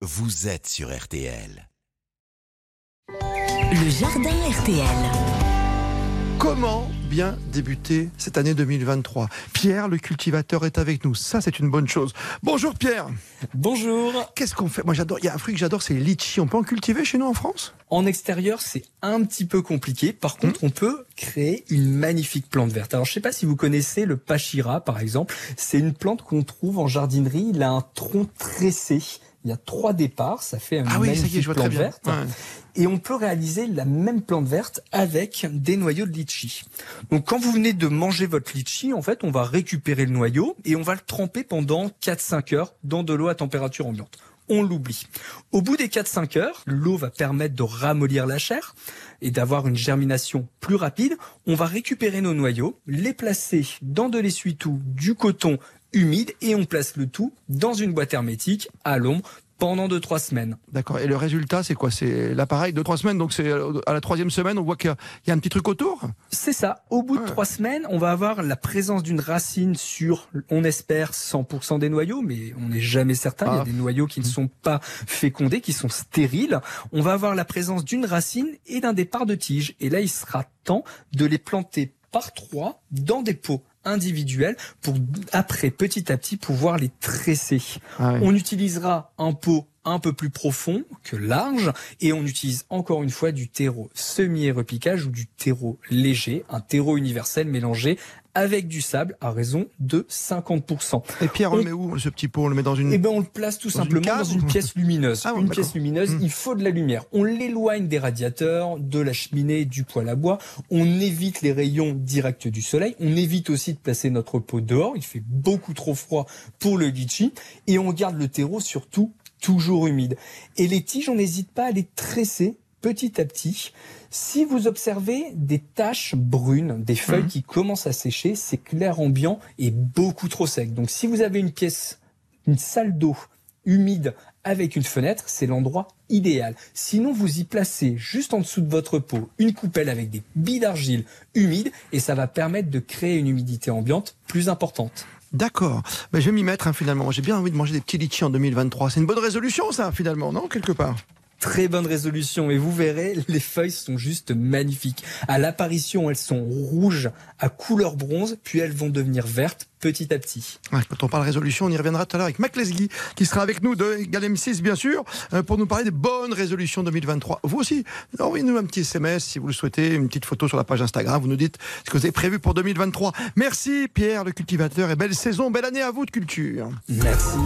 vous êtes sur RTL. Le jardin RTL. Comment bien débuter cette année 2023 Pierre, le cultivateur, est avec nous. Ça, c'est une bonne chose. Bonjour Pierre. Bonjour. Qu'est-ce qu'on fait? Moi, j'adore. Il y a un fruit que j'adore, c'est les litchis. On peut en cultiver chez nous en France? En extérieur, c'est un petit peu compliqué. Par Mmh. contre, on peut créer une magnifique plante verte. Alors, je sais pas si vous connaissez le pachira, par exemple. C'est une plante qu'on trouve en jardinerie. Il a un tronc tressé. Il y a trois départs. Ça fait une Ah oui, ça y est, magnifique je vois très plante verte. Ouais. Et on peut réaliser la même plante verte avec des noyaux de litchi. Donc quand vous venez de manger votre litchi, en fait, on va récupérer le noyau et on va le tremper pendant 4-5 heures dans de l'eau à température ambiante. On l'oublie. Au bout des 4-5 heures, l'eau va permettre de ramollir la chair et d'avoir une germination plus rapide. On va récupérer nos noyaux, les placer dans de l'essuie-tout, du coton humide et on place le tout dans une boîte hermétique à l'ombre pendant 2-3 semaines. D'accord. Et le résultat, c'est quoi? C'est l'appareil de trois semaines. Donc, c'est euh, à la troisième semaine, on voit qu'il y a- un petit truc autour? C'est ça. Au bout de trois semaines, on va avoir la présence d'une racine sur, on espère, 100% des noyaux, mais on n'est jamais certain. Il y Ah. a des noyaux qui ne sont pas fécondés, qui sont stériles. On va avoir la présence d'une racine et d'un départ de tige. Et là, il sera temps de les planter par trois dans des pots individuels pour après petit à petit pouvoir les tresser. Ah. On utilisera un pot un peu plus profond que large et on utilise encore une fois du terreau semi-repiquage ou du terreau léger, un terreau universel mélangé avec du sable à raison de 50%. Et Pierre, on le met où ce petit pot? On le met dans une. Eh ben on le place tout Dans simplement dans une pièce lumineuse. Ah bon, une pièce lumineuse, Hmm. il faut de la lumière. On l'éloigne des radiateurs, de la cheminée, du poêle à bois. On évite les rayons directs du soleil. On évite aussi de placer notre pot dehors. Il fait beaucoup trop froid pour le litchi. Et on garde le terreau surtout toujours humide. Et les tiges, on n'hésite pas à les tresser petit à petit. Si vous observez des taches brunes, des feuilles Mhm. qui commencent à sécher, c'est clair ambiant et beaucoup trop sec. Donc si vous avez une pièce, une salle d'eau humide avec une fenêtre, c'est l'endroit idéal. Sinon, vous y placez juste en dessous de votre pot une coupelle avec des billes d'argile humides et ça va permettre de créer une humidité ambiante plus importante. D'accord. Ben, je vais m'y mettre hein, finalement. J'ai bien envie de manger des petits litchis en 2023. C'est une bonne résolution, ça, finalement, non Quelque part? Très bonne résolution et vous verrez, les feuilles sont juste magnifiques. À l'apparition, elles sont rouges à couleur bronze, puis elles vont devenir vertes petit à petit. Ouais, quand on parle résolution, on y reviendra tout à l'heure avec Mac Lesguy, qui sera avec nous de Galem 6, bien sûr, euh, pour nous parler des bonnes résolutions 2023. Vous aussi, envoyez-nous un petit SMS si vous le souhaitez, une petite photo sur la page Instagram. Vous nous dites ce que vous avez prévu pour 2023. Merci Pierre, le cultivateur, et belle saison, belle année à vous de culture. Merci.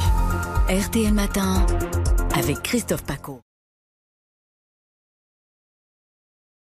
RTL Matin avec Christophe Paco.